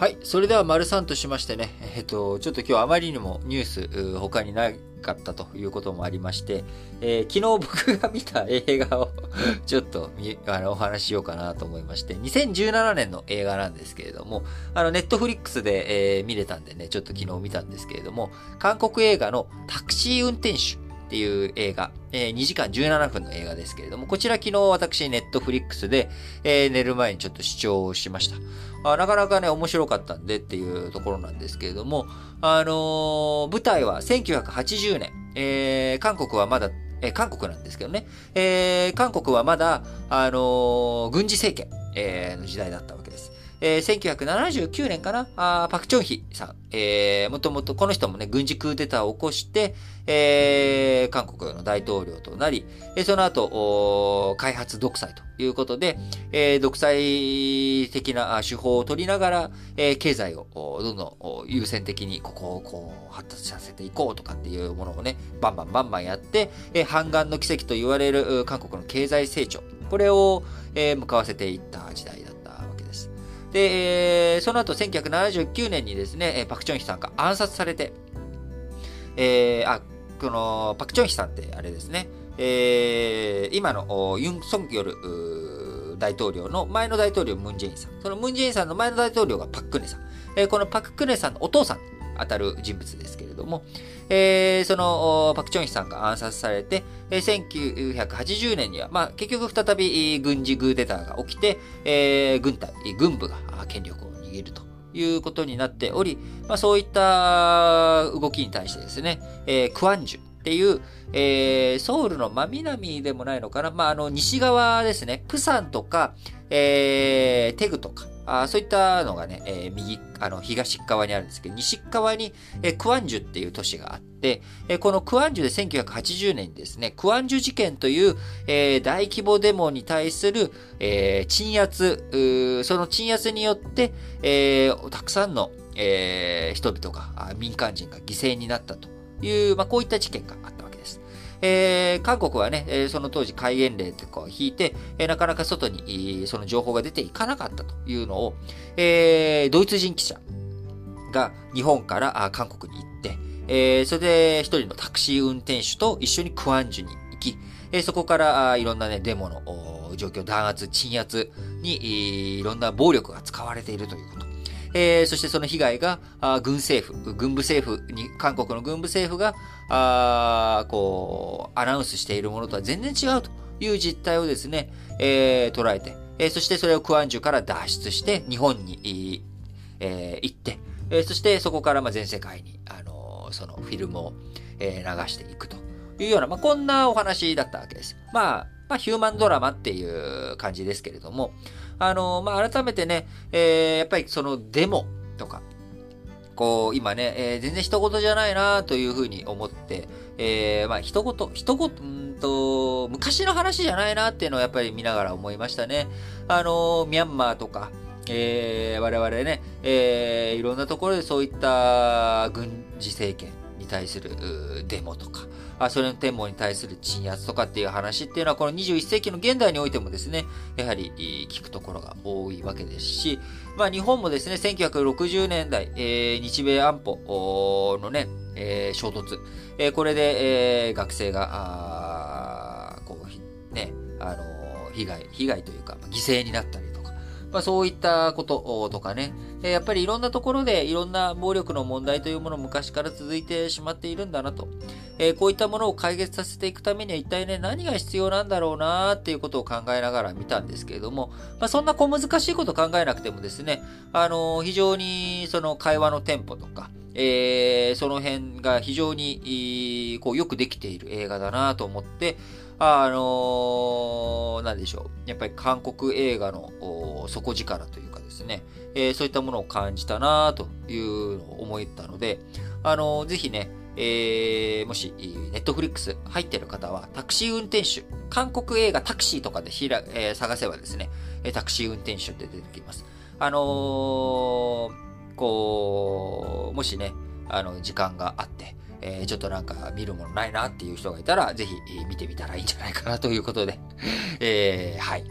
はい。それでは、丸3としましてね、えっと、ちょっと今日あまりにもニュース、他になかったということもありまして、えー、昨日僕が見た映画をちょっとあのお話ししようかなと思いまして、2017年の映画なんですけれども、あの、ネットフリックスで、えー、見れたんでね、ちょっと昨日見たんですけれども、韓国映画のタクシー運転手っていう映画、えー、2時間17分の映画ですけれども、こちら昨日私ネットフリックスで、えー、寝る前にちょっと視聴しました。あなかなかね、面白かったんでっていうところなんですけれども、あのー、舞台は1980年、えー、韓国はまだ、えー、韓国なんですけどね、えー、韓国はまだ、あのー、軍事政権、えー、の時代だったわけです。えー、1979年かな？あパクチョンヒさん。えー、もともとこの人もね、軍事クーデターを起こして、えー、韓国の大統領となり、えー、その後、開発独裁ということで、えー、独裁的な手法を取りながら、えー、経済をどんどん優先的にここをこう発達させていこうとかっていうものをね、バンバンバンバンやって、えー、半岸の奇跡と言われる韓国の経済成長、これを、えー、向かわせていった時代だで、えー、その後1979年にですね、パクチョンヒさんが暗殺されて、えー、あ、この、パクチョンヒさんってあれですね、えー、今のユン・ソンギョル大統領の前の大統領ムン・ジェインさん。そのムン・ジェインさんの前の大統領がパク・クネさん。えー、このパク・クネさんのお父さん当たる人物ですけれども、えー、そのパク・チョンヒさんが暗殺されて、えー、1980年には、まあ、結局再び軍事グーデターが起きて、えー、軍隊、軍部が権力を握るということになっており、まあ、そういった動きに対してですね、えー、クワンジュっていう、えー、ソウルの真南でもないのかな、まあ、あの、西側ですね、プサンとか、えー、テグとか、あそういったのがね、えー、右、あの、東側にあるんですけど、西側に、えー、クワンジュっていう都市があって、えー、このクワンジュで1980年にですね、クワンジュ事件という、えー、大規模デモに対する、えー、鎮圧、その鎮圧によって、えー、たくさんの、えー、人々が、民間人が犠牲になったという、まあ、こういった事件があった。えー、韓国はね、その当時戒厳令とかを引いて、なかなか外にその情報が出ていかなかったというのを、え、ドイツ人記者が日本から韓国に行って、え、それで一人のタクシー運転手と一緒にクアンジュに行き、えそこからいろんなね、デモの状況、弾圧、鎮圧にいろんな暴力が使われているということ。えー、そしてその被害が、あ軍政府、軍部政府に、韓国の軍部政府が、あこう、アナウンスしているものとは全然違うという実態をですね、えー、捉えて、えー、そしてそれをクアンジュから脱出して日本に、えー、行って、えー、そしてそこからまあ全世界に、あのー、そのフィルムを、えー、流していくというような、まあ、こんなお話だったわけです。まあ、まあ、ヒューマンドラマっていう感じですけれども、あの、まあ、改めてね、えー、やっぱりそのデモとか、こう、今ね、えー、全然一言じゃないなというふうに思って、えー、まあ、一言、一言、んと、昔の話じゃないなっていうのをやっぱり見ながら思いましたね。あの、ミャンマーとか、えー、我々ね、えー、いろんなところでそういった軍事政権対するデモとか、あそれの天網に対する鎮圧とかっていう話っていうのは、この21世紀の現代においてもですね、やはり聞くところが多いわけですし、まあ日本もですね、1960年代、えー、日米安保のね、えー、衝突、えー、これで、えー、学生が、あこう、ね、あの被害、被害というか、犠牲になったりと、まあそういったこととかね、やっぱりいろんなところでいろんな暴力の問題というもの昔から続いてしまっているんだなと。えー、こういったものを解決させていくためには一体ね、何が必要なんだろうなっていうことを考えながら見たんですけれども、まあ、そんな小難しいこと考えなくてもですね、あのー、非常にその会話のテンポとか、えー、その辺が非常に、こう、よくできている映画だなと思って、あのー、なんでしょう。やっぱり韓国映画の底力というかですね、えー、そういったものを感じたなというのを思ったので、あのー、ぜひね、えー、もし、ネットフリックス入ってる方は、タクシー運転手、韓国映画タクシーとかでひら、えー、探せばですね、タクシー運転手って出てきます。あのー、こう、もしね、あの、時間があって、えー、ちょっとなんか見るものないなっていう人がいたら、ぜひ見てみたらいいんじゃないかなということで、えー、はい。